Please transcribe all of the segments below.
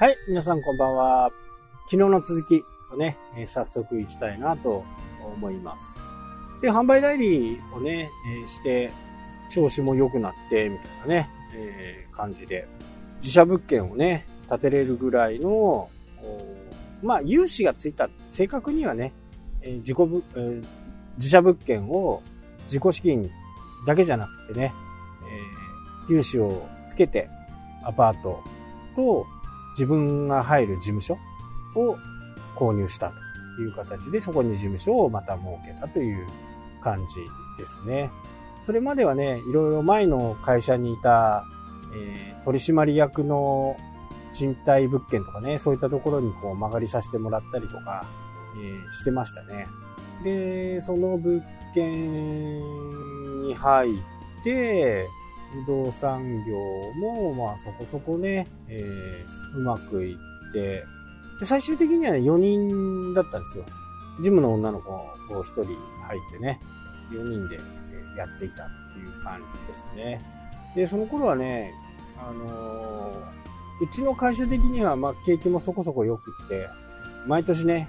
はい、皆さんこんばんは。昨日の続きをね、えー早速行きたいなと思います。で、販売代理をね、えーして、調子も良くなって、みたいなね、えー感じで、自社物件をね、建てれるぐらいの、まあ、融資がついた、正確にはね、えー自己ぶ、え自社物件を自己資金だけじゃなくてね、えー融資をつけて、アパートと自分が入る事務所を購入したという形で、そこに事務所をまた設けたという感じですね。それまではね、いろいろ前の会社にいた、えー取締役の賃貸物件とかね、そういったところにこう曲がりさせてもらったりとか、えーしてましたね。で、その物件に入って、不動産業も、まあそこそこね、えーうまくいって、で最終的にはね、4人だったんですよ。ジムの女の子を1人入ってね、4人でやっていたっていう感じですね。で、その頃はね、あのーうちの会社的には、まあ、景気もそこそこ良くって、毎年ね、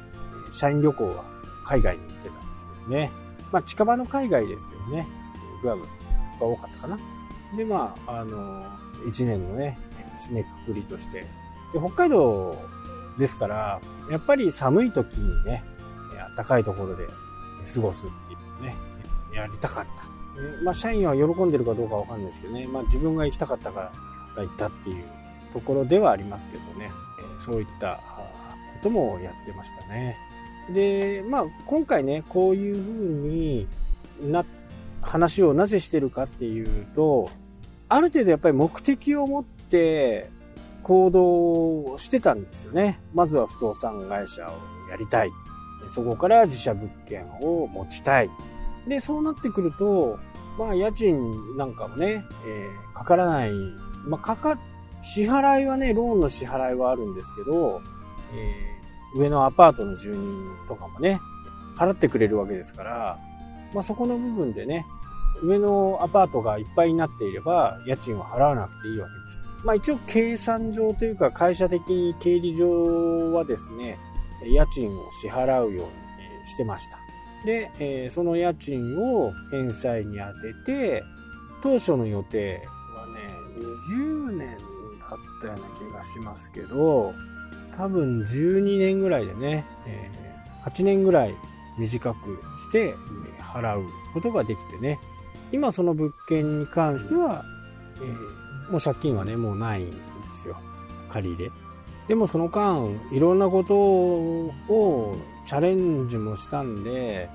社員旅行は海外に行ってたんですね。まあ、近場の海外ですけどね、グアムが多かったかな。で、まあ、あの、1年のね、締めくくりとして。で、北海道ですから、やっぱり寒い時にね、暖かいところで過ごすっていうのね、やりたかった。でまあ、社員は喜んでるかどうかわかんないですけどね、まあ、自分が行きたかったから行ったっていうところではありますけどね、そういったこともやってましたね。で、まあ、今回ね、こういうふうにな、話をなぜしてるかっていうと、ある程度やっぱり目的を持って行動してたんですよね。まずは不動産会社をやりたい。そこから自社物件を持ちたい。で、そうなってくると、まあ、家賃なんかもね、えーかからない。まあ、かか、支払いはね、ローンの支払いはあるんですけど、えー上のアパートの住人とかもね、払ってくれるわけですから、まあ、そこの部分でね、上のアパートがいっぱいになっていれば、家賃は払わなくていいわけです。まあ一応計算上というか会社的に経理上はですね、家賃を支払うようにしてました。で、えその家賃を返済に当てて、当初の予定はね、20年だったような気がしますけど、多分12年ぐらいでね、え8年ぐらい短くしてえー払うことができてね、今その物件に関しては、えーもう借金はね、もうないんですよ。借り入れ。でもその間、いろんなことをチャレンジもしたんで、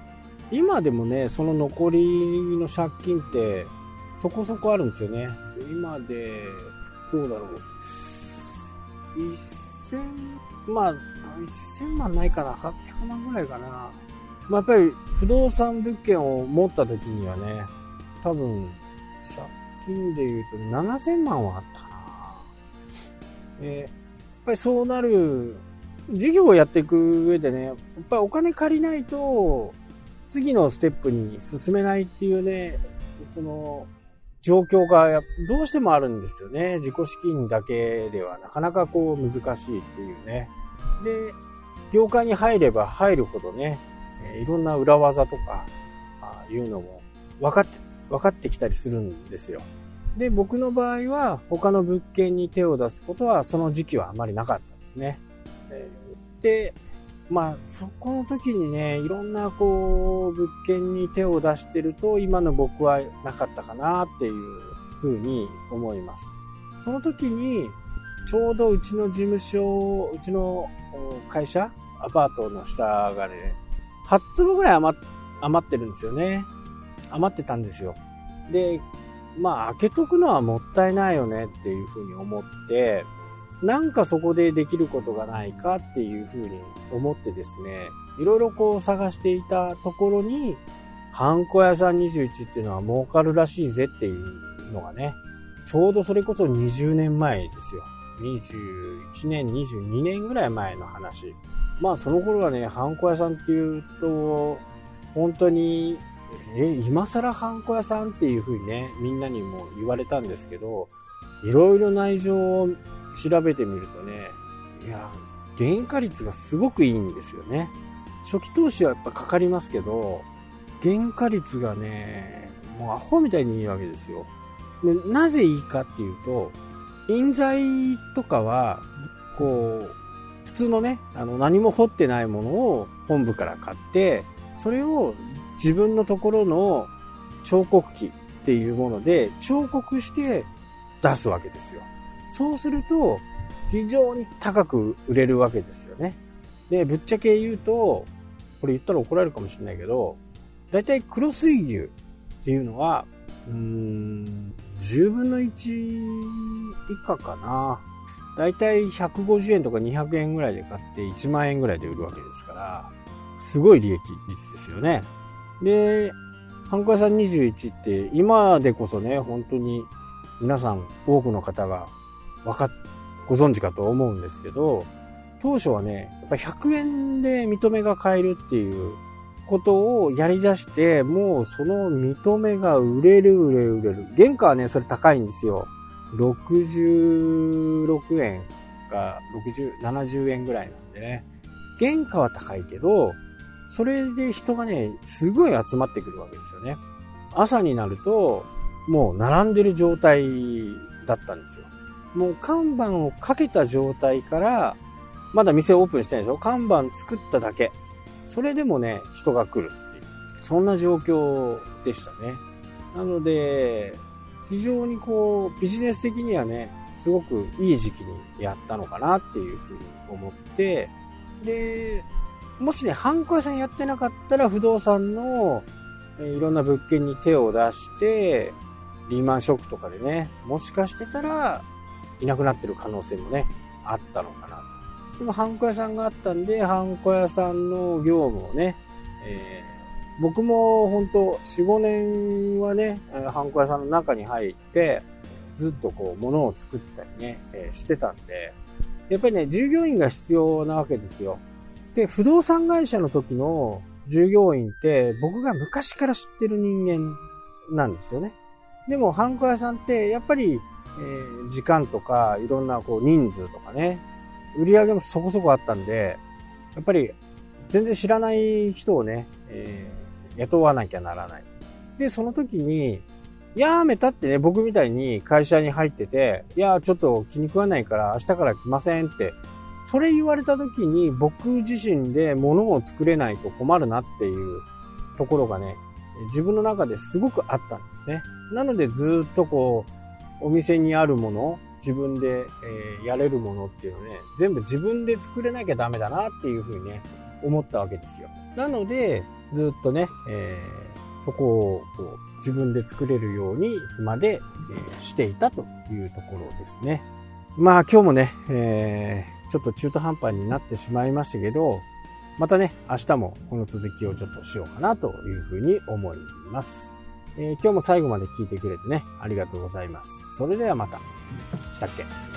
今でもね、その残りの借金ってそこそこあるんですよね。今で、どうだろう。1000、まあ、1000万ないかな。800万ぐらいかな。まあ、やっぱり不動産物件を持った時にはね、多分、借金で言うと7000万はあったかな。えやっぱりそうなる、事業をやっていく上でね、やっぱりお金借りないと、次のステップに進めないっていうね、この、状況がどうしてもあるんですよね。自己資金だけではなかなかこう難しいっていうね。で、業界に入れば入るほどね、えいろんな裏技とか、あいうのも分かって、分かってきたりするんですよ。で、僕の場合は他の物件に手を出すことはその時期はあまりなかったんですね。えで、まあ、そこの時にね、いろんなこう、物件に手を出してると、今の僕はなかったかなっていうふうに思います。その時に、ちょうどうちの事務所、うちの会社、アパートの下がね、8坪ぐらい余余ってるんですよね。余ってたんですよ。で、まあ、開けとくのはもったいないよねっていうふうに思って、なんかそこでできることがないかっていうふうに思ってですね、いろいろこう探していたところに、ハンコ屋さん21っていうのは儲かるらしいぜっていうのがね、ちょうどそれこそ20年前ですよ。21年、22年ぐらい前の話。まあその頃はね、ハンコ屋さんっていうと、本当に、え、今更ハンコ屋さんっていうふうにね、みんなにも言われたんですけど、いろいろ内情を調べてみるとね、いや、原価率がすごくいいんですよね。初期投資はやっぱかかりますけど、原価率がね、もうアホみたいにいいわけですよ。で、なぜいいかっていうと、印材とかは、こう、通のね、あの、何も彫ってないものを本部から買って、それを自分のところの彫刻機っていうもので彫刻して出すわけですよ。そうすると、非常に高く売れるわけですよね。で、ぶっちゃけ言うと、これ言ったら怒られるかもしれないけど、だいたい黒水牛っていうのは、うーん、10分の1以下かな。だいたい150円とか200円ぐらいで買って1万円ぐらいで売るわけですから、すごい利益率ですよね。で、ハンコ屋さん21って今でこそね、本当に皆さん多くの方がわかっ、ご存知かと思うんですけど、当初はね、やっぱ100円で認めが買えるっていうことをやり出して、もうその認めが売れる売れる売れる。原価はね、それ高いんですよ。66円か60、70円ぐらいなんでね。原価は高いけど、それで人がね、すごい集まってくるわけですよね。朝になると、もう並んでる状態だったんですよ。もう看板をかけた状態から、まだ店オープンしてないでしょ？看板作っただけ。それでもね、人が来るっていう。そんな状況でしたね。なので、非常にこう、ビジネス的にはね、すごくいい時期にやったのかなっていうふうに思って、で、もしね、ハンコ屋さんやってなかったら不動産の、いろんな物件に手を出して、リーマンショックとかでね、もしかしてたら、いなくなってる可能性もね、あったのかなと。でも、ハンコ屋さんがあったんで、ハンコ屋さんの業務をね、え、僕も本当4、5年はね、ハンコ屋さんの中に入って、ずっとこう、物を作ってたりね、えー、してたんで、やっぱりね、従業員が必要なわけですよ。で、不動産会社の時の従業員って僕が昔から知ってる人間なんですよね。でも、ハンコ屋さんってやっぱり、えー、時間とかいろんなこう人数とかね、売り上げもそこそこあったんで、やっぱり全然知らない人をね、えー、雇わなきゃならない。で、その時に、やめたってね、僕みたいに会社に入ってて、いや、ちょっと気に食わないから明日から来ませんってそれ言われた時に僕自身で物を作れないと困るなっていうところがね、自分の中ですごくあったんですね。なのでずっとこう、お店にあるもの、自分で、え、やれるものっていうのね、全部自分で作れなきゃダメだなっていうふうにね、思ったわけですよ。なので、ずっとね、えー、そこをこう自分で作れるようにまで、え、していたというところですね。まあ今日もね、えちょっと中途半端になってしまいましたけど、またね、明日もこの続きをちょっとしようかなというふうに思います。えー、今日も最後まで聞いてくれてね、ありがとうございます。それではまた。したっけ？